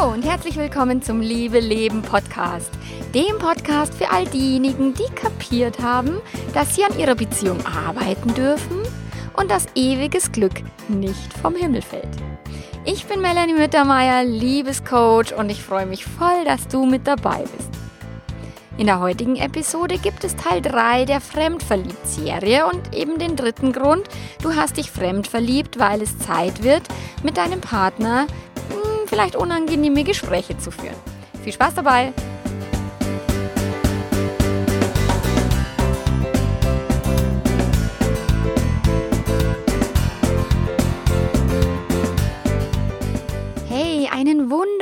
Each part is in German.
Hallo und herzlich willkommen zum Liebe Leben Podcast. Dem Podcast für all diejenigen, die kapiert haben, dass sie an ihrer Beziehung arbeiten dürfen und dass ewiges Glück nicht vom Himmel fällt. Ich bin Melanie Mittermeier, Liebescoach und ich freue mich voll, dass du mit dabei bist. In der heutigen Episode gibt es Teil 3 der Fremdverliebt-Serie und eben den dritten Grund, du hast dich fremdverliebt, weil es Zeit wird, mit deinem Partner vielleicht unangenehme Gespräche zu führen. Viel Spaß dabei!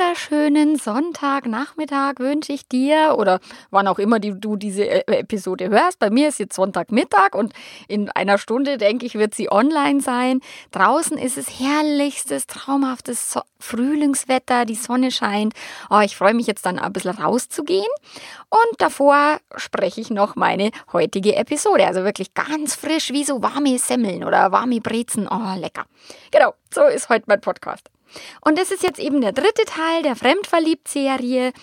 Wunderschönen Sonntagnachmittag wünsche ich dir oder wann auch immer die, du diese äh, Episode hörst. Bei mir ist jetzt Sonntagmittag und in einer Stunde, denke ich, wird sie online sein. Draußen ist es herrlichstes, traumhaftes so Frühlingswetter, die Sonne scheint. Oh, ich freue mich jetzt dann ein bisschen rauszugehen und davor spreche ich noch meine heutige Episode. Also wirklich ganz frisch wie so warme Semmeln oder warme Brezen. Oh, lecker. Genau, so ist heute mein Podcast. Und das ist jetzt eben der dritte Teil der Fremdverliebt-Serie.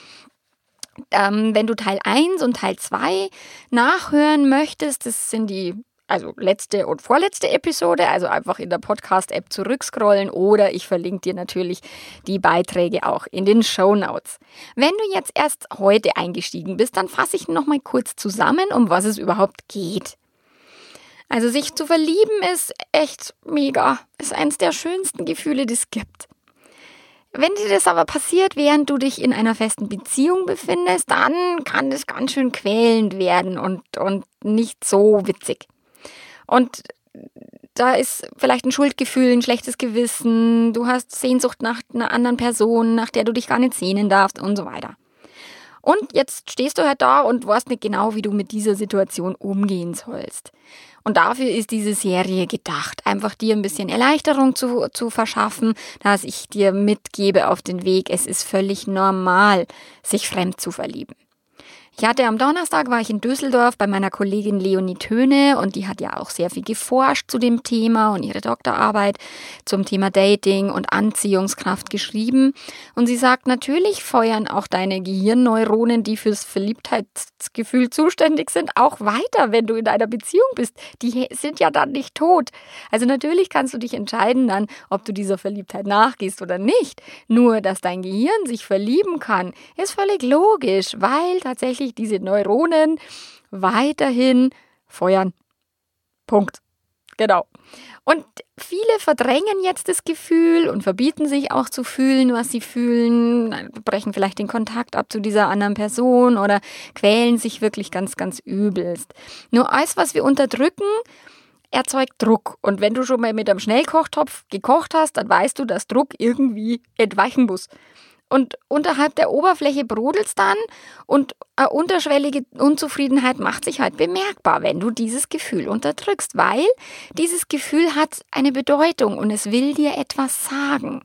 Ähm, wenn du Teil 1 und Teil 2 nachhören möchtest, das sind die also letzte und vorletzte Episode, also einfach in der Podcast-App zurückscrollen oder ich verlinke dir natürlich die Beiträge auch in den Show Notes. Wenn du jetzt erst heute eingestiegen bist, dann fasse ich nochmal kurz zusammen, um was es überhaupt geht. Also sich zu verlieben ist echt mega, ist eines der schönsten Gefühle, die es gibt. Wenn dir das aber passiert, während du dich in einer festen Beziehung befindest, dann kann das ganz schön quälend werden und, und nicht so witzig. Und da ist vielleicht ein Schuldgefühl, ein schlechtes Gewissen, du hast Sehnsucht nach einer anderen Person, nach der du dich gar nicht sehnen darfst und so weiter. Und jetzt stehst du halt da und weißt nicht genau, wie du mit dieser Situation umgehen sollst. Und dafür ist diese Serie gedacht, einfach dir ein bisschen Erleichterung zu, zu verschaffen, dass ich dir mitgebe auf den Weg. Es ist völlig normal, sich fremd zu verlieben. Ich hatte am Donnerstag war ich in Düsseldorf bei meiner Kollegin Leonie Töne und die hat ja auch sehr viel geforscht zu dem Thema und ihre Doktorarbeit zum Thema Dating und Anziehungskraft geschrieben. Und sie sagt, natürlich feuern auch deine Gehirnneuronen, die fürs Verliebtheitsgefühl zuständig sind, auch weiter, wenn du in einer Beziehung bist. Die sind ja dann nicht tot. Also natürlich kannst du dich entscheiden dann, ob du dieser Verliebtheit nachgehst oder nicht. Nur, dass dein Gehirn sich verlieben kann, ist völlig logisch, weil tatsächlich tatsächlich diese Neuronen weiterhin feuern. Punkt. Genau. Und viele verdrängen jetzt das Gefühl und verbieten sich auch zu fühlen, was sie fühlen, brechen vielleicht den Kontakt ab zu dieser anderen Person oder quälen sich wirklich ganz, ganz übelst. Nur alles, was wir unterdrücken, erzeugt Druck. Und wenn du schon mal mit einem Schnellkochtopf gekocht hast, dann weißt du, dass Druck irgendwie entweichen muss. Und unterhalb der Oberfläche brodelt es dann und eine unterschwellige Unzufriedenheit macht sich halt bemerkbar, wenn du dieses Gefühl unterdrückst, weil dieses Gefühl hat eine Bedeutung und es will dir etwas sagen.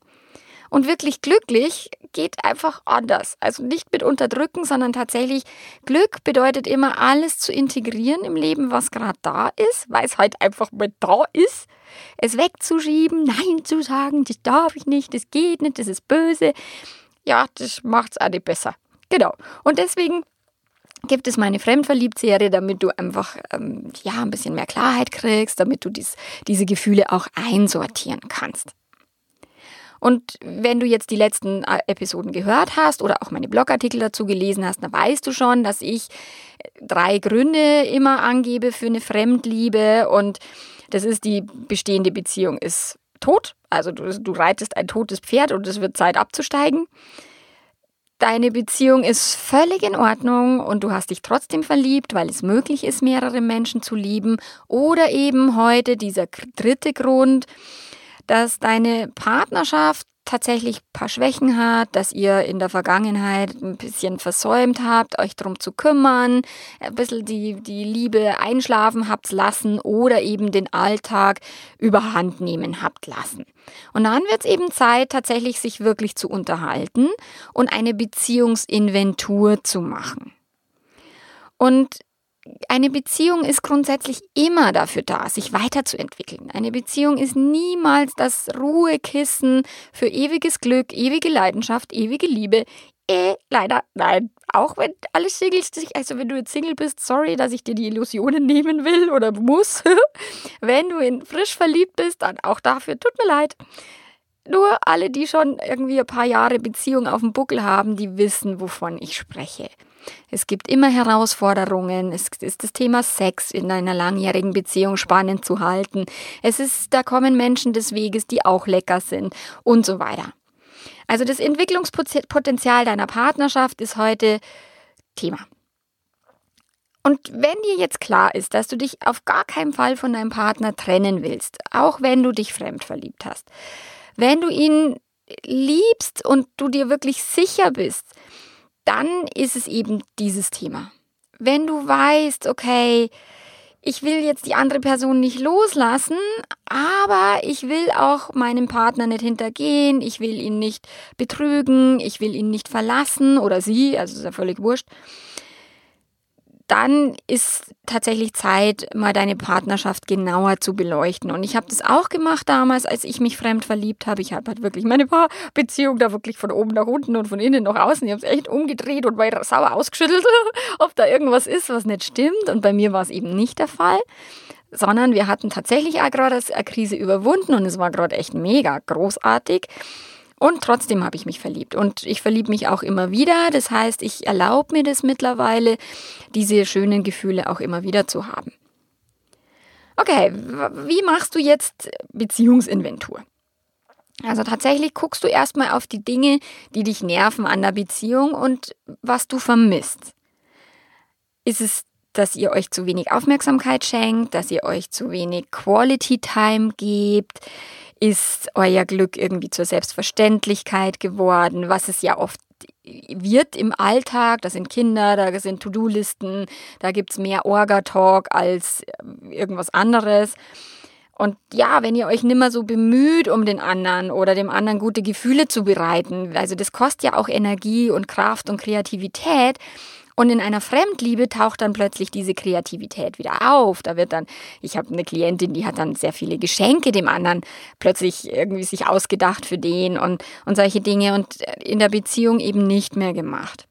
Und wirklich glücklich geht einfach anders. Also nicht mit unterdrücken, sondern tatsächlich Glück bedeutet immer alles zu integrieren im Leben, was gerade da ist, weil es halt einfach mit da ist. Es wegzuschieben, Nein zu sagen, das darf ich nicht, das geht nicht, das ist böse ja, das macht es auch nicht besser. Genau. Und deswegen gibt es meine Fremdverliebt-Serie, damit du einfach ähm, ja, ein bisschen mehr Klarheit kriegst, damit du dies, diese Gefühle auch einsortieren kannst. Und wenn du jetzt die letzten äh, Episoden gehört hast oder auch meine Blogartikel dazu gelesen hast, dann weißt du schon, dass ich äh, drei Gründe immer angebe für eine Fremdliebe und das ist die bestehende Beziehung ist tot. Also du, du reitest ein totes Pferd und es wird Zeit abzusteigen. Deine Beziehung ist völlig in Ordnung und du hast dich trotzdem verliebt, weil es möglich ist, mehrere Menschen zu lieben. Oder eben heute dieser dritte Grund, dass deine Partnerschaft tatsächlich ein paar Schwächen hat, dass ihr in der Vergangenheit ein bisschen versäumt habt, euch darum zu kümmern, ein bisschen die, die Liebe einschlafen habt lassen oder eben den Alltag überhand nehmen habt lassen. Und dann wird es eben Zeit, tatsächlich sich wirklich zu unterhalten und eine Beziehungsinventur zu machen. Und eine Beziehung ist grundsätzlich immer dafür da, sich weiterzuentwickeln. Eine Beziehung ist niemals das Ruhekissen für ewiges Glück, ewige Leidenschaft, ewige Liebe. Eh, leider nein. Auch wenn alle Singles sich, also wenn du jetzt Single bist, sorry, dass ich dir die Illusionen nehmen will oder muss. wenn du in frisch verliebt bist, dann auch dafür, tut mir leid. Nur alle, die schon irgendwie ein paar Jahre Beziehung auf dem Buckel haben, die wissen, wovon ich spreche. Es gibt immer Herausforderungen. Es ist das Thema Sex in einer langjährigen Beziehung spannend zu halten. Es ist, da kommen Menschen des Weges, die auch lecker sind und so weiter. Also das Entwicklungspotenzial deiner Partnerschaft ist heute Thema. Und wenn dir jetzt klar ist, dass du dich auf gar keinen Fall von deinem Partner trennen willst, auch wenn du dich fremd verliebt hast, wenn du ihn liebst und du dir wirklich sicher bist, dann ist es eben dieses Thema. Wenn du weißt, okay, ich will jetzt die andere Person nicht loslassen, aber ich will auch meinem Partner nicht hintergehen, ich will ihn nicht betrügen, ich will ihn nicht verlassen oder sie, also ist ja völlig wurscht dann ist tatsächlich Zeit, mal deine Partnerschaft genauer zu beleuchten. Und ich habe das auch gemacht damals, als ich mich fremd verliebt habe. Ich habe halt wirklich meine Beziehung da wirklich von oben nach unten und von innen nach außen. Ich habe es echt umgedreht und war sauer ausgeschüttelt, ob da irgendwas ist, was nicht stimmt. Und bei mir war es eben nicht der Fall sondern wir hatten tatsächlich auch gerade eine Krise überwunden und es war gerade echt mega großartig. Und trotzdem habe ich mich verliebt. Und ich verliebe mich auch immer wieder. Das heißt, ich erlaube mir das mittlerweile, diese schönen Gefühle auch immer wieder zu haben. Okay, wie machst du jetzt Beziehungsinventur? Also tatsächlich guckst du erstmal auf die Dinge, die dich nerven an der Beziehung und was du vermisst. Ist es, dass ihr euch zu wenig Aufmerksamkeit schenkt, dass ihr euch zu wenig Quality Time gebt? Ist euer Glück irgendwie zur Selbstverständlichkeit geworden, was es ja oft wird im Alltag, das sind Kinder, da sind To-Do-Listen, da gibt's mehr Orga-Talk als äh, irgendwas anderes. Und ja, wenn ihr euch nimmer so bemüht um den anderen oder dem anderen gute Gefühle zu bereiten, also das kostet ja auch Energie und Kraft und Kreativität, und in einer Fremdliebe taucht dann plötzlich diese Kreativität wieder auf. Da wird dann, ich habe eine Klientin, die hat dann sehr viele Geschenke dem anderen plötzlich irgendwie sich ausgedacht für den und, und solche Dinge und in der Beziehung eben nicht mehr gemacht.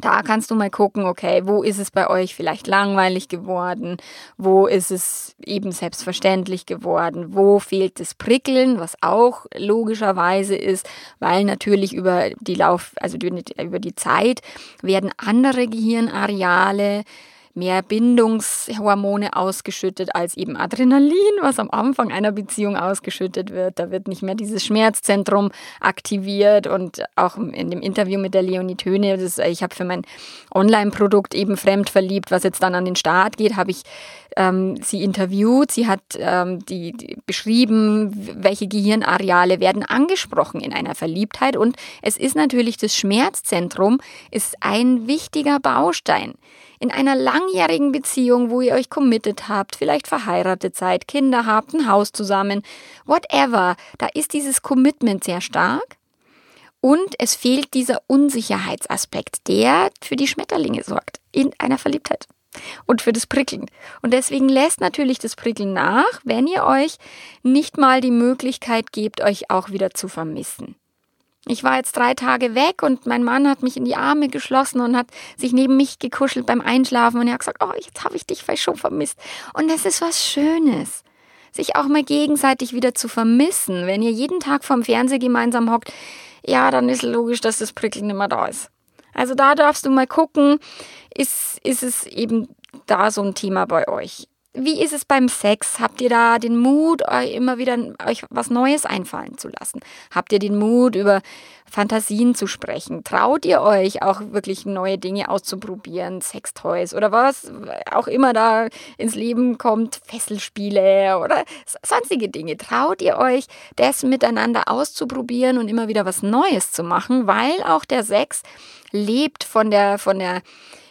Da kannst du mal gucken, okay, wo ist es bei euch vielleicht langweilig geworden? Wo ist es eben selbstverständlich geworden? Wo fehlt das Prickeln, was auch logischerweise ist, weil natürlich über die Lauf, also über die Zeit werden andere Gehirnareale mehr Bindungshormone ausgeschüttet als eben Adrenalin, was am Anfang einer Beziehung ausgeschüttet wird. Da wird nicht mehr dieses Schmerzzentrum aktiviert und auch in dem Interview mit der Leonie Töne, das, ich habe für mein Online-Produkt eben fremd verliebt, was jetzt dann an den Start geht, habe ich ähm, sie interviewt. Sie hat ähm, die, die beschrieben, welche Gehirnareale werden angesprochen in einer Verliebtheit und es ist natürlich das Schmerzzentrum ist ein wichtiger Baustein in einer langjährigen Beziehung, wo ihr euch committed habt, vielleicht verheiratet seid, Kinder habt, ein Haus zusammen, whatever, da ist dieses Commitment sehr stark. Und es fehlt dieser Unsicherheitsaspekt, der für die Schmetterlinge sorgt in einer Verliebtheit und für das Prickeln. Und deswegen lässt natürlich das Prickeln nach, wenn ihr euch nicht mal die Möglichkeit gebt, euch auch wieder zu vermissen. Ich war jetzt drei Tage weg und mein Mann hat mich in die Arme geschlossen und hat sich neben mich gekuschelt beim Einschlafen und er hat gesagt, oh, jetzt habe ich dich vielleicht schon vermisst. Und das ist was Schönes, sich auch mal gegenseitig wieder zu vermissen. Wenn ihr jeden Tag vorm Fernseher gemeinsam hockt, ja, dann ist logisch, dass das Prickeln immer da ist. Also da darfst du mal gucken, ist, ist es eben da so ein Thema bei euch. Wie ist es beim Sex? Habt ihr da den Mut, euch immer wieder euch was Neues einfallen zu lassen? Habt ihr den Mut, über Fantasien zu sprechen? Traut ihr euch auch wirklich neue Dinge auszuprobieren? Sextoys oder was auch immer da ins Leben kommt, Fesselspiele oder sonstige Dinge. Traut ihr euch, das miteinander auszuprobieren und immer wieder was Neues zu machen? Weil auch der Sex lebt von der, von der,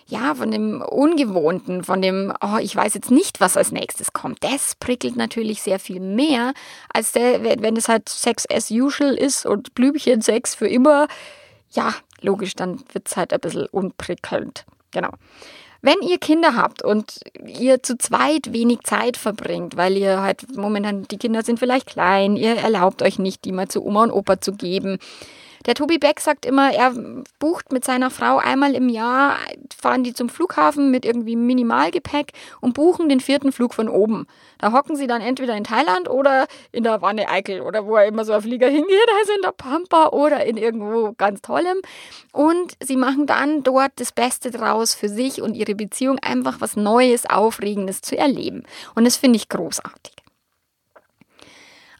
ja, von dem Ungewohnten, von dem, oh, ich weiß jetzt nicht, was als nächstes kommt. Das prickelt natürlich sehr viel mehr, als der, wenn es halt Sex as usual ist und Blümchen-Sex für immer. Ja, logisch, dann wird es halt ein bisschen unprickelnd. Genau. Wenn ihr Kinder habt und ihr zu zweit wenig Zeit verbringt, weil ihr halt momentan, die Kinder sind vielleicht klein, ihr erlaubt euch nicht, die mal zu Oma und Opa zu geben, der Tobi Beck sagt immer, er bucht mit seiner Frau einmal im Jahr, fahren die zum Flughafen mit irgendwie Minimalgepäck und buchen den vierten Flug von oben. Da hocken sie dann entweder in Thailand oder in der Wanne Eickel oder wo er immer so ein Flieger hingeht, also in der Pampa oder in irgendwo ganz Tollem. Und sie machen dann dort das Beste draus für sich und ihre Beziehung einfach was Neues, Aufregendes zu erleben. Und das finde ich großartig.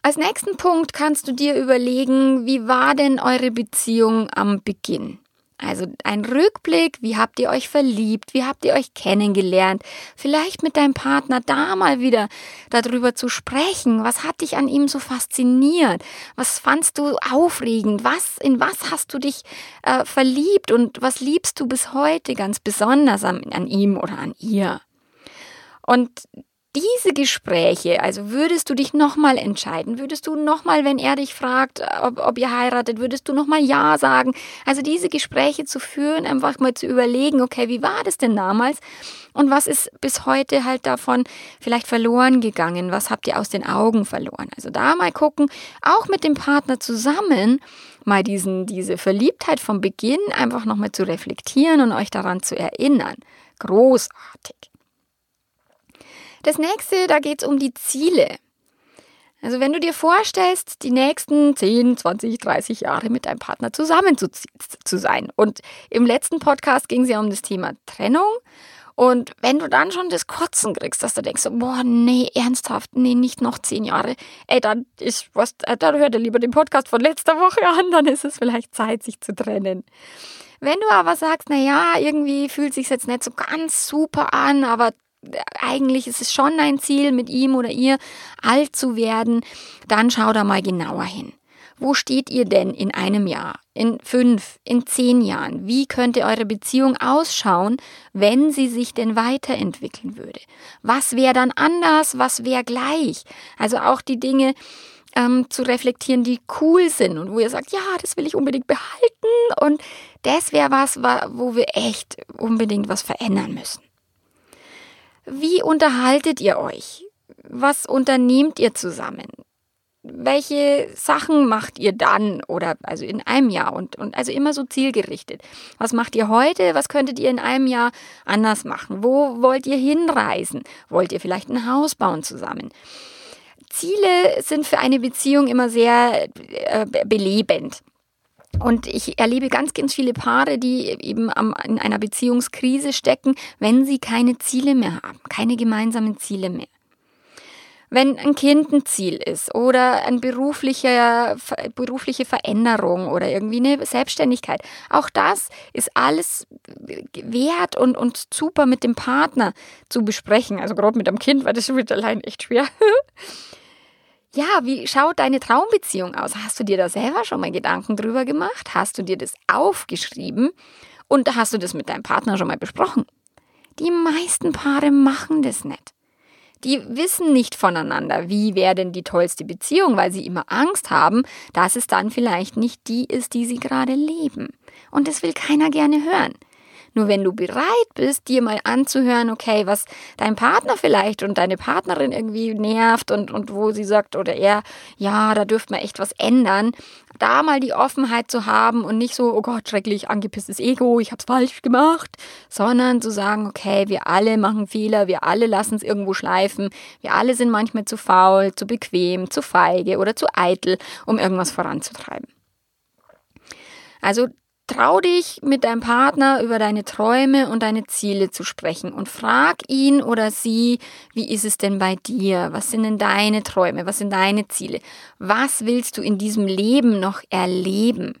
Als nächsten Punkt kannst du dir überlegen, wie war denn eure Beziehung am Beginn? Also ein Rückblick, wie habt ihr euch verliebt, wie habt ihr euch kennengelernt, vielleicht mit deinem Partner da mal wieder darüber zu sprechen, was hat dich an ihm so fasziniert, was fandst du aufregend, was, in was hast du dich äh, verliebt? Und was liebst du bis heute ganz besonders an, an ihm oder an ihr. Und diese Gespräche, also würdest du dich nochmal entscheiden, würdest du nochmal, wenn er dich fragt, ob, ob ihr heiratet, würdest du nochmal Ja sagen? Also diese Gespräche zu führen, einfach mal zu überlegen, okay, wie war das denn damals? Und was ist bis heute halt davon vielleicht verloren gegangen? Was habt ihr aus den Augen verloren? Also da mal gucken, auch mit dem Partner zusammen, mal diesen, diese Verliebtheit vom Beginn einfach nochmal zu reflektieren und euch daran zu erinnern. Großartig. Das nächste, da geht es um die Ziele. Also wenn du dir vorstellst, die nächsten 10, 20, 30 Jahre mit deinem Partner zusammen zu, zu sein. Und im letzten Podcast ging es ja um das Thema Trennung. Und wenn du dann schon das Kotzen kriegst, dass du denkst, boah, nee, ernsthaft, nee, nicht noch zehn Jahre, ey, dann ist was, äh, dann hört er lieber den Podcast von letzter Woche an, dann ist es vielleicht Zeit, sich zu trennen. Wenn du aber sagst, na ja, irgendwie fühlt sich jetzt nicht so ganz super an, aber eigentlich ist es schon ein Ziel, mit ihm oder ihr alt zu werden, dann schau da mal genauer hin. Wo steht ihr denn in einem Jahr, in fünf, in zehn Jahren? Wie könnte eure Beziehung ausschauen, wenn sie sich denn weiterentwickeln würde? Was wäre dann anders? Was wäre gleich? Also auch die Dinge ähm, zu reflektieren, die cool sind und wo ihr sagt, ja, das will ich unbedingt behalten und das wäre was, wo wir echt unbedingt was verändern müssen. Wie unterhaltet ihr euch? Was unternehmt ihr zusammen? Welche Sachen macht ihr dann oder also in einem Jahr und, und also immer so zielgerichtet? Was macht ihr heute? Was könntet ihr in einem Jahr anders machen? Wo wollt ihr hinreisen? Wollt ihr vielleicht ein Haus bauen zusammen? Ziele sind für eine Beziehung immer sehr äh, belebend. Und ich erlebe ganz, ganz viele Paare, die eben in einer Beziehungskrise stecken, wenn sie keine Ziele mehr haben, keine gemeinsamen Ziele mehr. Wenn ein Kind ein Ziel ist oder eine berufliche, berufliche Veränderung oder irgendwie eine Selbstständigkeit, auch das ist alles wert und, und super mit dem Partner zu besprechen. Also gerade mit dem Kind, weil das wird allein echt schwer. Ja, wie schaut deine Traumbeziehung aus? Hast du dir da selber schon mal Gedanken drüber gemacht? Hast du dir das aufgeschrieben? Und hast du das mit deinem Partner schon mal besprochen? Die meisten Paare machen das nicht. Die wissen nicht voneinander, wie wäre denn die tollste Beziehung, weil sie immer Angst haben, dass es dann vielleicht nicht die ist, die sie gerade leben. Und das will keiner gerne hören. Nur wenn du bereit bist, dir mal anzuhören, okay, was dein Partner vielleicht und deine Partnerin irgendwie nervt und, und wo sie sagt oder er, ja, da dürfte man echt was ändern, da mal die Offenheit zu haben und nicht so, oh Gott, schrecklich, angepisstes Ego, ich hab's falsch gemacht, sondern zu sagen, okay, wir alle machen Fehler, wir alle lassen es irgendwo schleifen, wir alle sind manchmal zu faul, zu bequem, zu feige oder zu eitel, um irgendwas voranzutreiben. Also Trau dich mit deinem Partner über deine Träume und deine Ziele zu sprechen und frag ihn oder sie, wie ist es denn bei dir? Was sind denn deine Träume? Was sind deine Ziele? Was willst du in diesem Leben noch erleben?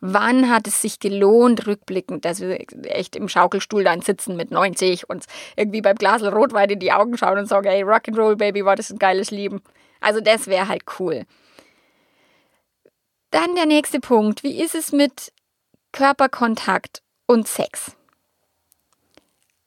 Wann hat es sich gelohnt, rückblickend, dass wir echt im Schaukelstuhl dann sitzen mit 90 und irgendwie beim Glasel Rotwein in die Augen schauen und sagen, hey, Rock'n'Roll, Baby, war das ein geiles Leben. Also das wäre halt cool. Dann der nächste Punkt. Wie ist es mit Körperkontakt und Sex.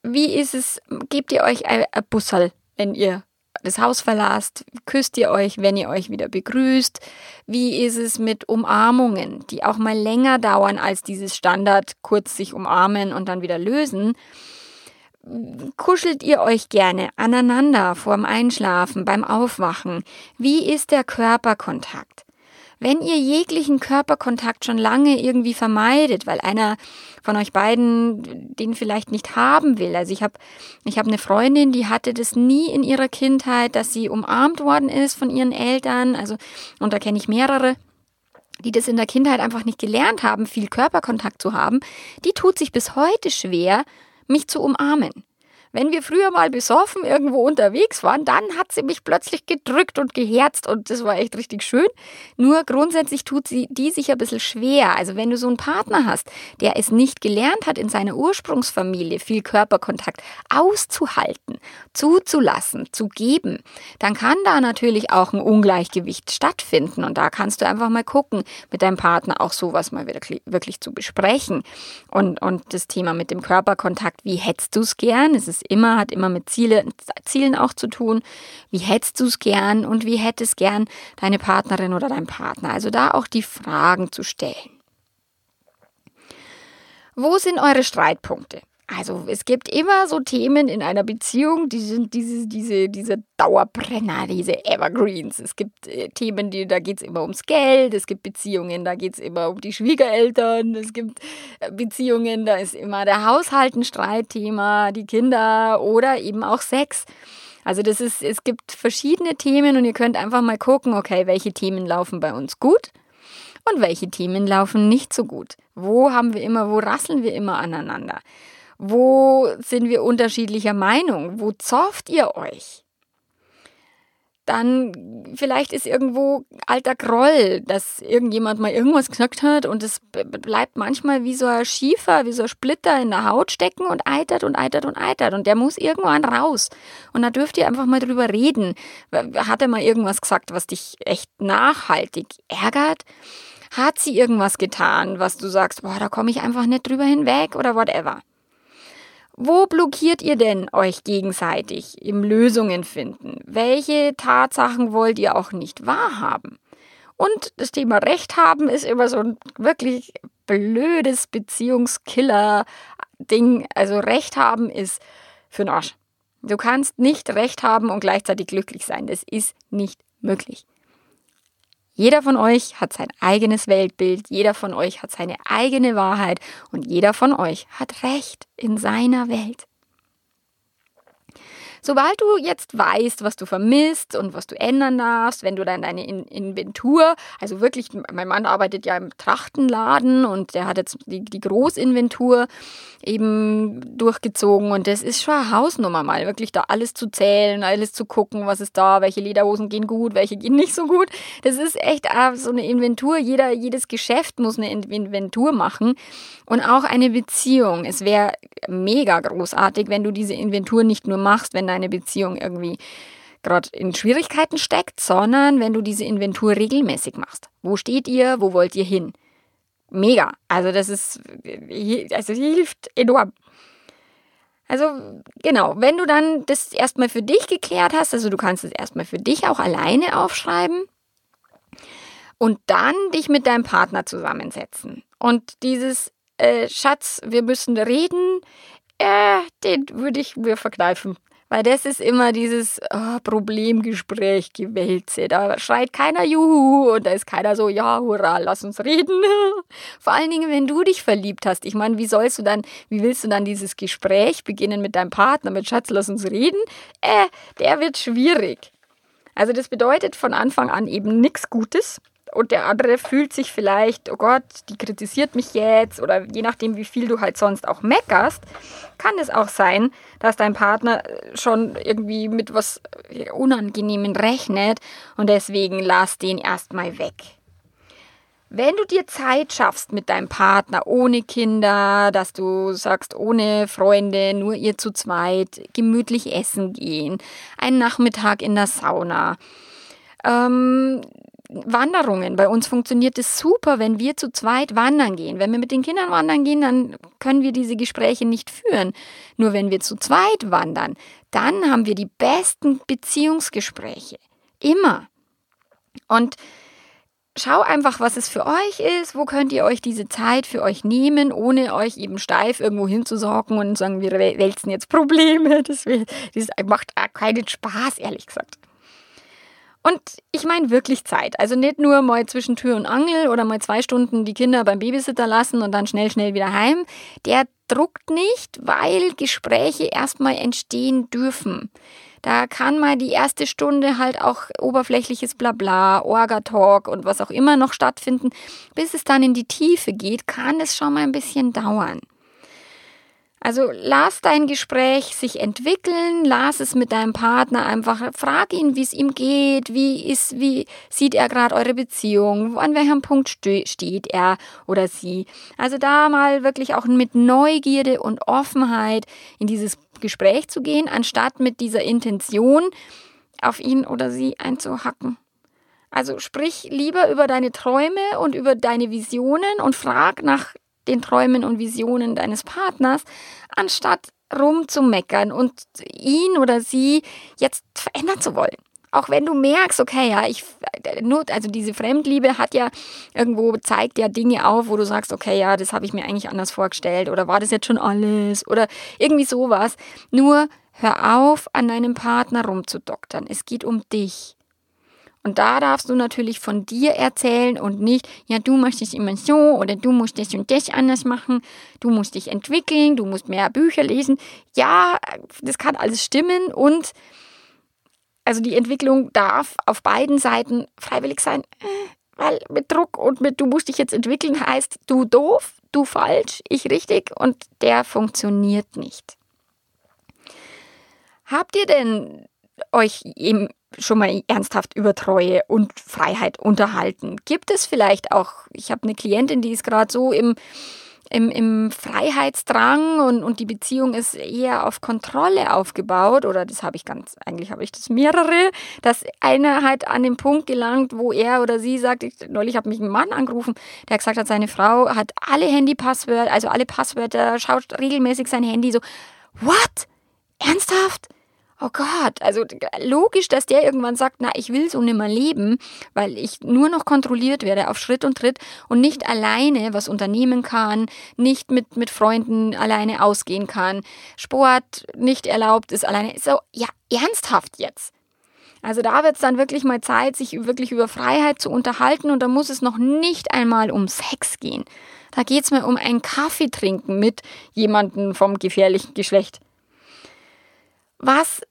Wie ist es, gebt ihr euch ein, Bussel, wenn ihr das Haus verlasst? Küsst ihr euch, wenn ihr euch wieder begrüßt? Wie ist es mit Umarmungen, die auch mal länger dauern als dieses Standard, kurz sich umarmen und dann wieder lösen? kuschelt ihr euch gerne aneinander vorm Einschlafen, beim Aufwachen? Wie ist der Körperkontakt? Wenn ihr jeglichen Körperkontakt schon lange irgendwie vermeidet, weil einer von euch beiden den vielleicht nicht haben will. Also ich habe ich hab eine Freundin, die hatte das nie in ihrer Kindheit, dass sie umarmt worden ist von ihren Eltern. Also und da kenne ich mehrere die das in der Kindheit einfach nicht gelernt haben, viel Körperkontakt zu haben, die tut sich bis heute schwer, mich zu umarmen. Wenn wir früher mal besoffen irgendwo unterwegs waren, dann hat sie mich plötzlich gedrückt und geherzt und das war echt richtig schön. Nur grundsätzlich tut sie die sich ein bisschen schwer. Also wenn du so einen Partner hast, der es nicht gelernt hat, in seiner Ursprungsfamilie viel Körperkontakt auszuhalten, zuzulassen, zu geben, dann kann da natürlich auch ein Ungleichgewicht stattfinden und da kannst du einfach mal gucken, mit deinem Partner auch sowas mal wirklich, wirklich zu besprechen. Und, und das Thema mit dem Körperkontakt, wie hättest du es gern? Es ist es immer, hat immer mit Ziele, Zielen auch zu tun. Wie hättest du es gern und wie hättest gern deine Partnerin oder dein Partner? Also da auch die Fragen zu stellen. Wo sind eure Streitpunkte? Also es gibt immer so Themen in einer Beziehung, die sind diese, diese, diese Dauerbrenner, diese Evergreens. Es gibt äh, Themen, die, da geht es immer ums Geld, es gibt Beziehungen, da geht es immer um die Schwiegereltern, es gibt äh, Beziehungen, da ist immer der Haushalt ein Streitthema, die Kinder oder eben auch Sex. Also das ist, es gibt verschiedene Themen und ihr könnt einfach mal gucken, okay, welche Themen laufen bei uns gut und welche Themen laufen nicht so gut. Wo haben wir immer, wo rasseln wir immer aneinander? Wo sind wir unterschiedlicher Meinung? Wo zofft ihr euch? Dann vielleicht ist irgendwo alter Groll, dass irgendjemand mal irgendwas gesagt hat und es bleibt manchmal wie so ein Schiefer, wie so ein Splitter in der Haut stecken und eitert und eitert und eitert und der muss irgendwann raus. Und da dürft ihr einfach mal drüber reden. Hat er mal irgendwas gesagt, was dich echt nachhaltig ärgert? Hat sie irgendwas getan, was du sagst, boah, da komme ich einfach nicht drüber hinweg oder whatever? Wo blockiert ihr denn euch gegenseitig im Lösungen finden? Welche Tatsachen wollt ihr auch nicht wahrhaben? Und das Thema Recht haben ist immer so ein wirklich blödes Beziehungskiller-Ding. Also Recht haben ist für den Arsch. Du kannst nicht Recht haben und gleichzeitig glücklich sein. Das ist nicht möglich. Jeder von euch hat sein eigenes Weltbild, jeder von euch hat seine eigene Wahrheit und jeder von euch hat Recht in seiner Welt. Sobald du jetzt weißt, was du vermisst und was du ändern darfst, wenn du dann deine In Inventur, also wirklich, mein Mann arbeitet ja im Trachtenladen und der hat jetzt die, die Großinventur eben durchgezogen und das ist schon eine Hausnummer mal, wirklich da alles zu zählen, alles zu gucken, was ist da, welche Lederhosen gehen gut, welche gehen nicht so gut. Das ist echt so eine Inventur, jeder, jedes Geschäft muss eine Inventur machen und auch eine Beziehung. Es wäre mega großartig, wenn du diese Inventur nicht nur machst, wenn deine Beziehung irgendwie gerade in Schwierigkeiten steckt, sondern wenn du diese Inventur regelmäßig machst. Wo steht ihr? Wo wollt ihr hin? Mega. Also das ist, also hilft enorm. Also genau, wenn du dann das erstmal für dich geklärt hast, also du kannst es erstmal für dich auch alleine aufschreiben und dann dich mit deinem Partner zusammensetzen. Und dieses äh, Schatz, wir müssen reden, äh, den würde ich mir verkneifen. Weil das ist immer dieses oh, Problemgespräch, Gewälze. Da schreit keiner Juhu und da ist keiner so, ja, hurra, lass uns reden. Vor allen Dingen, wenn du dich verliebt hast. Ich meine, wie sollst du dann, wie willst du dann dieses Gespräch beginnen mit deinem Partner, mit Schatz, lass uns reden? Äh, der wird schwierig. Also das bedeutet von Anfang an eben nichts Gutes und der andere fühlt sich vielleicht, oh Gott, die kritisiert mich jetzt oder je nachdem, wie viel du halt sonst auch meckerst, kann es auch sein, dass dein Partner schon irgendwie mit was Unangenehmen rechnet und deswegen lass den erstmal weg. Wenn du dir Zeit schaffst mit deinem Partner ohne Kinder, dass du sagst ohne Freunde, nur ihr zu zweit, gemütlich essen gehen, einen Nachmittag in der Sauna, ähm, Wanderungen. Bei uns funktioniert es super, wenn wir zu zweit wandern gehen. Wenn wir mit den Kindern wandern gehen, dann können wir diese Gespräche nicht führen. Nur wenn wir zu zweit wandern, dann haben wir die besten Beziehungsgespräche. Immer. Und schau einfach, was es für euch ist, wo könnt ihr euch diese Zeit für euch nehmen, ohne euch eben steif irgendwo hinzusorgen und sagen, wir wälzen jetzt Probleme. Das, das macht keinen Spaß, ehrlich gesagt. Und ich meine wirklich Zeit. Also nicht nur mal zwischen Tür und Angel oder mal zwei Stunden die Kinder beim Babysitter lassen und dann schnell, schnell wieder heim. Der druckt nicht, weil Gespräche erstmal entstehen dürfen. Da kann mal die erste Stunde halt auch oberflächliches Blabla, Orga-Talk und was auch immer noch stattfinden. Bis es dann in die Tiefe geht, kann es schon mal ein bisschen dauern. Also lass dein Gespräch sich entwickeln, lass es mit deinem Partner einfach, frag ihn, wie es ihm geht, wie ist, wie sieht er gerade eure Beziehung, an welchem Punkt steht er oder sie. Also da mal wirklich auch mit Neugierde und Offenheit in dieses Gespräch zu gehen, anstatt mit dieser Intention auf ihn oder sie einzuhacken. Also sprich lieber über deine Träume und über deine Visionen und frag nach den Träumen und Visionen deines Partners, anstatt rumzumeckern und ihn oder sie jetzt verändern zu wollen. Auch wenn du merkst, okay, ja, ich, also diese Fremdliebe hat ja irgendwo, zeigt ja Dinge auf, wo du sagst, okay, ja, das habe ich mir eigentlich anders vorgestellt oder war das jetzt schon alles oder irgendwie sowas. Nur hör auf, an deinem Partner rumzudoktern. Es geht um dich. Und da darfst du natürlich von dir erzählen und nicht, ja, du möchtest immer so oder du musst das und das anders machen, du musst dich entwickeln, du musst mehr Bücher lesen. Ja, das kann alles stimmen und also die Entwicklung darf auf beiden Seiten freiwillig sein, weil mit Druck und mit du musst dich jetzt entwickeln heißt du doof, du falsch, ich richtig und der funktioniert nicht. Habt ihr denn euch eben schon mal ernsthaft über Treue und Freiheit unterhalten? Gibt es vielleicht auch, ich habe eine Klientin, die ist gerade so im, im, im Freiheitsdrang und, und die Beziehung ist eher auf Kontrolle aufgebaut, oder das habe ich ganz, eigentlich habe ich das mehrere, dass einer halt an den Punkt gelangt, wo er oder sie sagt, ich, neulich hat mich ein Mann angerufen, der gesagt hat, seine Frau hat alle Handypasswörter, also alle Passwörter, schaut regelmäßig sein Handy so, what? Ernsthaft? Oh Gott, also logisch, dass der irgendwann sagt, na, ich will so nimmer leben, weil ich nur noch kontrolliert werde auf Schritt und Tritt und nicht alleine was unternehmen kann, nicht mit, mit Freunden alleine ausgehen kann, Sport nicht erlaubt ist alleine. So, ja, ernsthaft jetzt. Also da wird es dann wirklich mal Zeit, sich wirklich über Freiheit zu unterhalten und da muss es noch nicht einmal um Sex gehen. Da geht es mir um einen Kaffee trinken mit jemandem vom gefährlichen Geschlecht. Was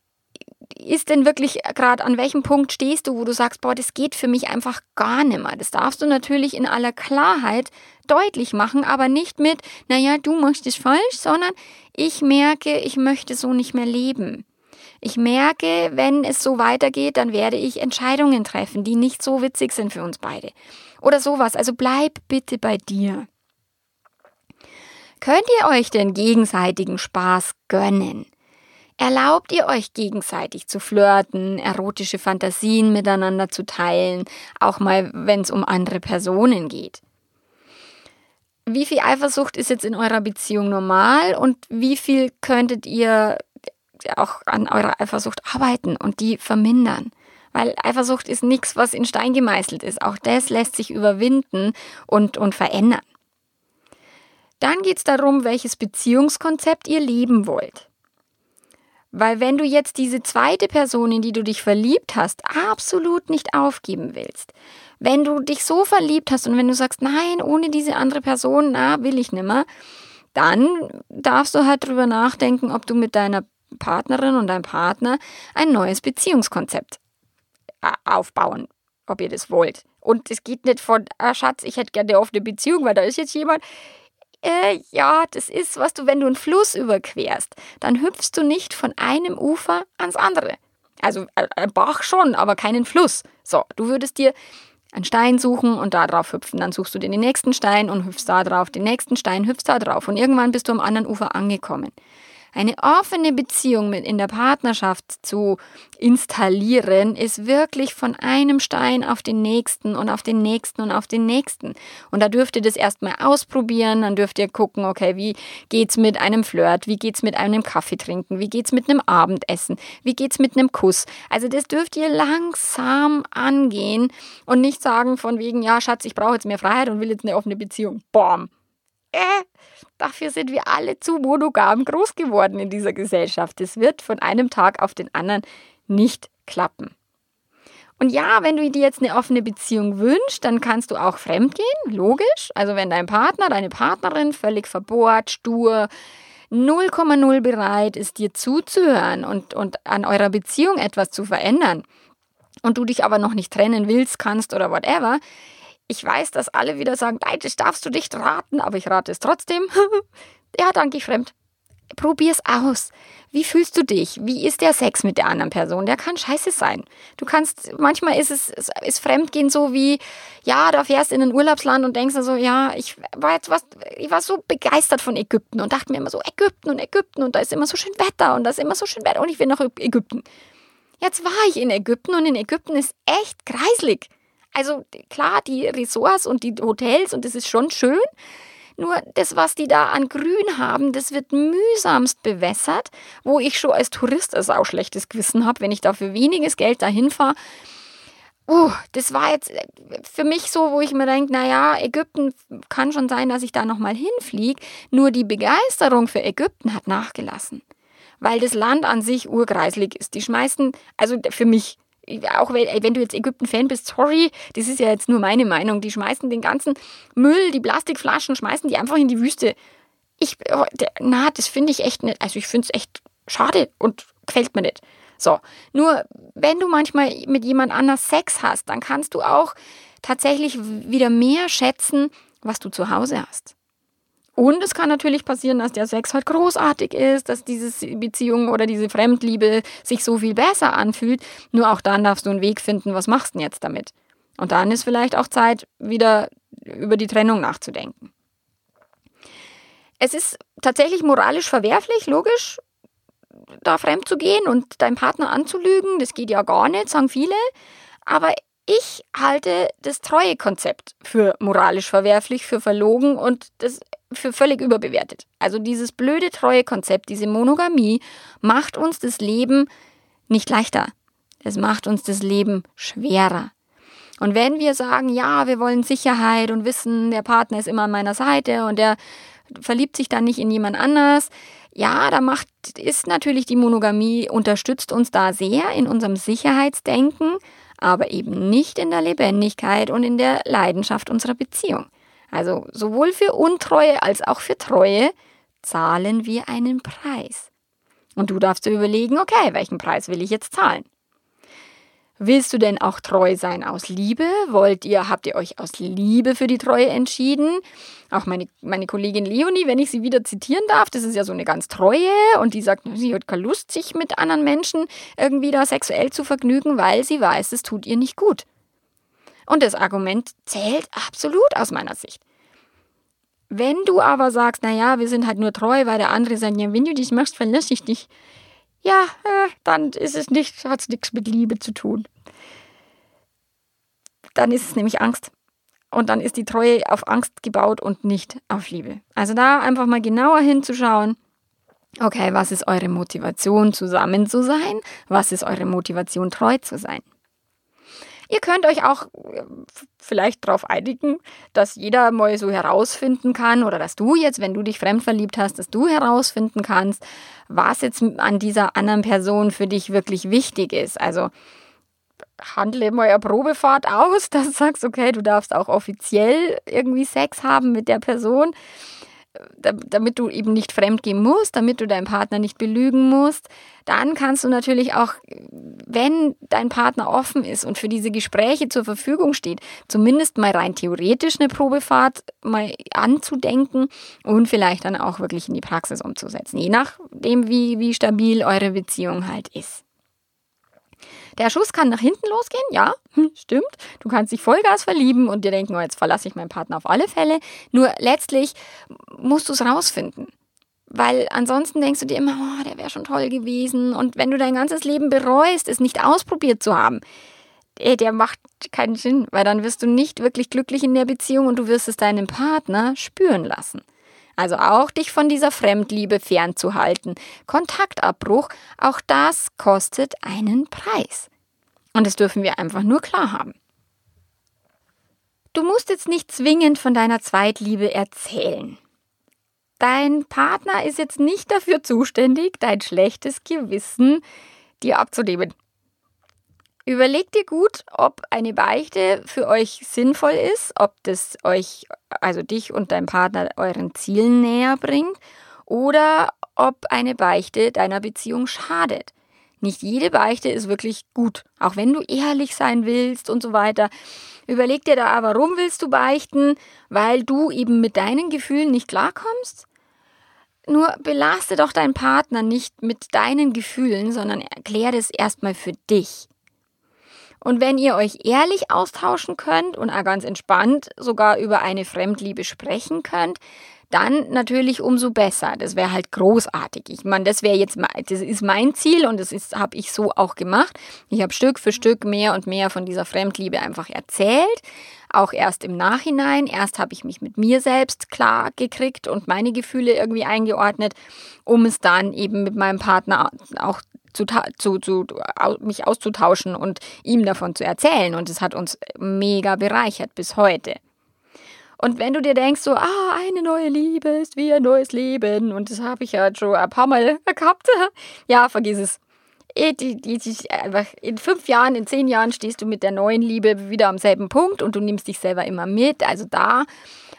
ist denn wirklich gerade, an welchem Punkt stehst du, wo du sagst, boah, das geht für mich einfach gar nicht mehr. Das darfst du natürlich in aller Klarheit deutlich machen, aber nicht mit, naja, du machst es falsch, sondern ich merke, ich möchte so nicht mehr leben. Ich merke, wenn es so weitergeht, dann werde ich Entscheidungen treffen, die nicht so witzig sind für uns beide. Oder sowas. Also bleib bitte bei dir. Könnt ihr euch den gegenseitigen Spaß gönnen? Erlaubt ihr euch gegenseitig zu flirten, erotische Fantasien miteinander zu teilen, auch mal, wenn es um andere Personen geht? Wie viel Eifersucht ist jetzt in eurer Beziehung normal und wie viel könntet ihr auch an eurer Eifersucht arbeiten und die vermindern? Weil Eifersucht ist nichts, was in Stein gemeißelt ist. Auch das lässt sich überwinden und, und verändern. Dann geht es darum, welches Beziehungskonzept ihr leben wollt. Weil wenn du jetzt diese zweite Person, in die du dich verliebt hast, absolut nicht aufgeben willst, wenn du dich so verliebt hast und wenn du sagst, nein, ohne diese andere Person, na, will ich nimmer, dann darfst du halt drüber nachdenken, ob du mit deiner Partnerin und deinem Partner ein neues Beziehungskonzept äh, aufbauen, ob ihr das wollt. Und es geht nicht von, ah, Schatz, ich hätte gerne eine offene Beziehung, weil da ist jetzt jemand äh, ja, das ist, was du, wenn du einen Fluss überquerst, dann hüpfst du nicht von einem Ufer ans andere. Also äh, ein Bach schon, aber keinen Fluss. So, du würdest dir einen Stein suchen und da drauf hüpfen. Dann suchst du dir den nächsten Stein und hüpfst da drauf, den nächsten Stein, hüpfst da drauf und irgendwann bist du am anderen Ufer angekommen. Eine offene Beziehung mit in der Partnerschaft zu installieren, ist wirklich von einem Stein auf den nächsten und auf den nächsten und auf den nächsten. Und da dürft ihr das erstmal ausprobieren, dann dürft ihr gucken, okay, wie geht's mit einem Flirt, wie geht's mit einem Kaffee trinken, wie geht's mit einem Abendessen, wie geht's mit einem Kuss. Also das dürft ihr langsam angehen und nicht sagen von wegen, ja, Schatz, ich brauche jetzt mehr Freiheit und will jetzt eine offene Beziehung. Bam. Äh, dafür sind wir alle zu monogam groß geworden in dieser Gesellschaft. Es wird von einem Tag auf den anderen nicht klappen. Und ja, wenn du dir jetzt eine offene Beziehung wünschst, dann kannst du auch fremdgehen, logisch. Also wenn dein Partner, deine Partnerin völlig verbohrt, stur, 0,0 bereit ist, dir zuzuhören und, und an eurer Beziehung etwas zu verändern und du dich aber noch nicht trennen willst, kannst oder whatever, ich weiß, dass alle wieder sagen, nein, das darfst du nicht raten, aber ich rate es trotzdem. ja, danke, fremd. Probier's aus. Wie fühlst du dich? Wie ist der Sex mit der anderen Person? Der kann scheiße sein. Du kannst, manchmal ist es, ist Fremdgehen so wie, ja, da fährst in ein Urlaubsland und denkst so, ja, ich war jetzt was, ich war so begeistert von Ägypten und dachte mir immer so, Ägypten und Ägypten und da ist immer so schön Wetter und da ist immer so schön Wetter und ich will nach Ägypten. Jetzt war ich in Ägypten und in Ägypten ist echt kreislig. Also klar, die Ressorts und die Hotels und das ist schon schön. Nur das, was die da an Grün haben, das wird mühsamst bewässert, wo ich schon als Tourist ein auch schlechtes Gewissen habe, wenn ich da für weniges Geld dahin fahre. Uh, das war jetzt äh, für mich so, wo ich mir denke, naja, Ägypten kann schon sein, dass ich da nochmal hinfliege. Nur die Begeisterung für Ägypten hat nachgelassen. Weil das Land an sich urkreislig ist. Die schmeißen, also für mich, auch wenn, du jetzt Ägypten-Fan bist, sorry, das ist ja jetzt nur meine Meinung, die schmeißen den ganzen Müll, die Plastikflaschen, schmeißen die einfach in die Wüste. Ich, oh, na, das finde ich echt nicht, also ich finde es echt schade und gefällt mir nicht. So, nur wenn du manchmal mit jemand anders Sex hast, dann kannst du auch tatsächlich wieder mehr schätzen, was du zu Hause hast. Und es kann natürlich passieren, dass der Sex halt großartig ist, dass diese Beziehung oder diese Fremdliebe sich so viel besser anfühlt. Nur auch dann darfst du einen Weg finden, was machst du denn jetzt damit? Und dann ist vielleicht auch Zeit, wieder über die Trennung nachzudenken. Es ist tatsächlich moralisch verwerflich, logisch, da fremd zu gehen und deinen Partner anzulügen. Das geht ja gar nicht, sagen viele. Aber ich halte das Treuekonzept für moralisch verwerflich, für verlogen und das für völlig überbewertet. Also dieses blöde Treuekonzept, diese Monogamie macht uns das Leben nicht leichter. Es macht uns das Leben schwerer. Und wenn wir sagen, ja, wir wollen Sicherheit und wissen, der Partner ist immer an meiner Seite und der verliebt sich dann nicht in jemand anders, ja, da macht, ist natürlich die Monogamie, unterstützt uns da sehr in unserem Sicherheitsdenken, aber eben nicht in der Lebendigkeit und in der Leidenschaft unserer Beziehung. Also sowohl für Untreue als auch für Treue zahlen wir einen Preis. Und du darfst dir überlegen, okay, welchen Preis will ich jetzt zahlen? Willst du denn auch treu sein aus Liebe? Wollt ihr, habt ihr euch aus Liebe für die Treue entschieden? Auch meine, meine Kollegin Leonie, wenn ich sie wieder zitieren darf, das ist ja so eine ganz treue und die sagt, sie hat keine Lust, sich mit anderen Menschen irgendwie da sexuell zu vergnügen, weil sie weiß, es tut ihr nicht gut. Und das Argument zählt absolut aus meiner Sicht. Wenn du aber sagst, naja, wir sind halt nur treu, weil der andere sagt, ja, wenn du dich machst, verlasse ich dich. Ja, äh, dann ist es nicht, hat es nichts mit Liebe zu tun. Dann ist es nämlich Angst. Und dann ist die Treue auf Angst gebaut und nicht auf Liebe. Also da einfach mal genauer hinzuschauen. Okay, was ist eure Motivation, zusammen zu sein? Was ist eure Motivation, treu zu sein? Ihr könnt euch auch äh, vielleicht darauf einigen, dass jeder mal so herausfinden kann oder dass du jetzt, wenn du dich fremd verliebt hast, dass du herausfinden kannst, was jetzt an dieser anderen Person für dich wirklich wichtig ist. Also handle mal eine Probefahrt aus, dass du sagst, okay, du darfst auch offiziell irgendwie Sex haben mit der Person damit du eben nicht fremdgehen musst, damit du deinen Partner nicht belügen musst, dann kannst du natürlich auch, wenn dein Partner offen ist und für diese Gespräche zur Verfügung steht, zumindest mal rein theoretisch eine Probefahrt mal anzudenken und vielleicht dann auch wirklich in die Praxis umzusetzen, je nachdem, wie, wie stabil eure Beziehung halt ist. Der Schuss kann nach hinten losgehen, ja, hm, stimmt. Du kannst dich Vollgas verlieben und dir denken, oh, jetzt verlasse ich meinen Partner auf alle Fälle. Nur letztlich musst du es rausfinden. Weil ansonsten denkst du dir immer, oh, der wäre schon toll gewesen. Und wenn du dein ganzes Leben bereust, es nicht ausprobiert zu haben, der macht keinen Sinn, weil dann wirst du nicht wirklich glücklich in der Beziehung und du wirst es deinem Partner spüren lassen. Also auch dich von dieser Fremdliebe fernzuhalten. Kontaktabbruch, auch das kostet einen Preis. Und das dürfen wir einfach nur klar haben. Du musst jetzt nicht zwingend von deiner Zweitliebe erzählen. Dein Partner ist jetzt nicht dafür zuständig, dein schlechtes Gewissen dir abzunehmen. Überleg dir gut, ob eine Beichte für euch sinnvoll ist, ob das euch, also dich und dein Partner, euren Zielen näher bringt oder ob eine Beichte deiner Beziehung schadet. Nicht jede Beichte ist wirklich gut, auch wenn du ehrlich sein willst und so weiter. Überleg dir da, warum willst du beichten? Weil du eben mit deinen Gefühlen nicht klarkommst? Nur belaste doch deinen Partner nicht mit deinen Gefühlen, sondern erklär das erstmal für dich. Und wenn ihr euch ehrlich austauschen könnt und auch ganz entspannt sogar über eine Fremdliebe sprechen könnt, dann natürlich umso besser. Das wäre halt großartig. Ich meine, das wäre jetzt, das ist mein Ziel und das habe ich so auch gemacht. Ich habe Stück für Stück mehr und mehr von dieser Fremdliebe einfach erzählt. Auch erst im Nachhinein. Erst habe ich mich mit mir selbst klar gekriegt und meine Gefühle irgendwie eingeordnet, um es dann eben mit meinem Partner auch zu, zu, zu, mich auszutauschen und ihm davon zu erzählen. Und es hat uns mega bereichert bis heute. Und wenn du dir denkst, so, ah, eine neue Liebe ist wie ein neues Leben, und das habe ich ja schon ein paar Mal gehabt, ja, vergiss es. Eh, in fünf Jahren, in zehn Jahren stehst du mit der neuen Liebe wieder am selben Punkt und du nimmst dich selber immer mit. Also da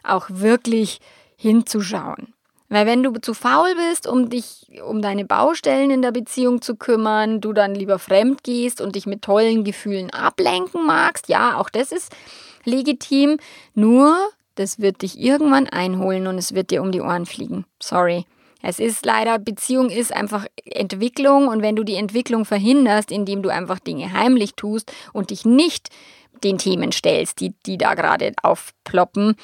auch wirklich hinzuschauen. Weil wenn du zu faul bist, um dich um deine Baustellen in der Beziehung zu kümmern, du dann lieber fremd gehst und dich mit tollen Gefühlen ablenken magst, ja, auch das ist legitim. Nur, das wird dich irgendwann einholen und es wird dir um die Ohren fliegen. Sorry. Es ist leider, Beziehung ist einfach Entwicklung und wenn du die Entwicklung verhinderst, indem du einfach Dinge heimlich tust und dich nicht den Themen stellst, die, die da gerade aufploppen,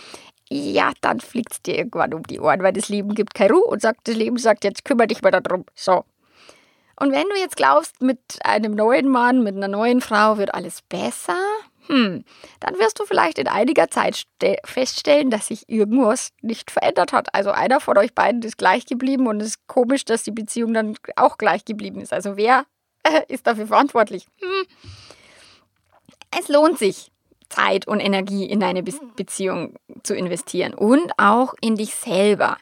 ja, dann fliegt es dir irgendwann um die Ohren, weil das Leben gibt keine Ruhe und sagt, das Leben sagt, jetzt kümmere dich mal darum. So. Und wenn du jetzt glaubst, mit einem neuen Mann, mit einer neuen Frau wird alles besser, hm, dann wirst du vielleicht in einiger Zeit feststellen, dass sich irgendwas nicht verändert hat. Also einer von euch beiden ist gleich geblieben und es ist komisch, dass die Beziehung dann auch gleich geblieben ist. Also wer äh, ist dafür verantwortlich? Hm. Es lohnt sich, Zeit und Energie in deine Be Beziehung zu investieren und auch in dich selber.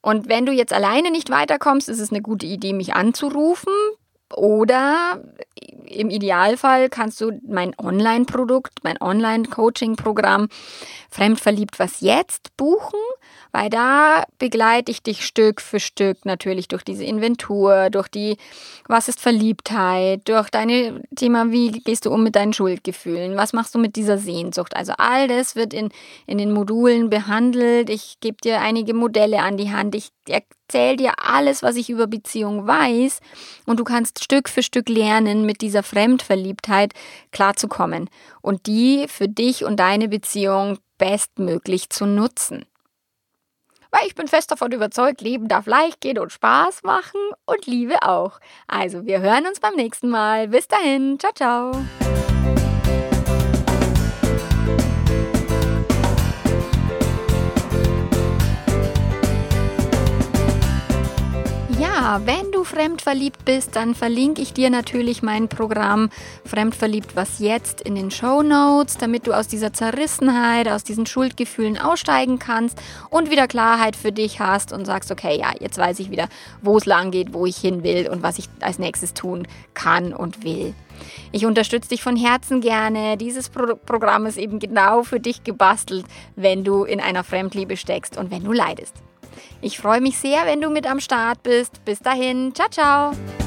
Und wenn du jetzt alleine nicht weiterkommst, ist es eine gute Idee, mich anzurufen. Oder im Idealfall kannst du mein Online-Produkt, mein Online-Coaching-Programm Fremdverliebt was jetzt buchen weil da begleite ich dich Stück für Stück natürlich durch diese Inventur, durch die, was ist Verliebtheit, durch deine Thema, wie gehst du um mit deinen Schuldgefühlen, was machst du mit dieser Sehnsucht. Also all das wird in, in den Modulen behandelt. Ich gebe dir einige Modelle an die Hand. Ich erzähle dir alles, was ich über Beziehung weiß und du kannst Stück für Stück lernen, mit dieser Fremdverliebtheit klarzukommen und die für dich und deine Beziehung bestmöglich zu nutzen weil ich bin fest davon überzeugt, Leben darf leicht gehen und Spaß machen und Liebe auch. Also, wir hören uns beim nächsten Mal. Bis dahin, ciao, ciao. Wenn du fremdverliebt bist, dann verlinke ich dir natürlich mein Programm Fremdverliebt was jetzt in den Show Notes, damit du aus dieser Zerrissenheit, aus diesen Schuldgefühlen aussteigen kannst und wieder Klarheit für dich hast und sagst, okay, ja, jetzt weiß ich wieder, wo es lang geht, wo ich hin will und was ich als nächstes tun kann und will. Ich unterstütze dich von Herzen gerne. Dieses Pro Programm ist eben genau für dich gebastelt, wenn du in einer Fremdliebe steckst und wenn du leidest. Ich freue mich sehr, wenn du mit am Start bist. Bis dahin, ciao, ciao.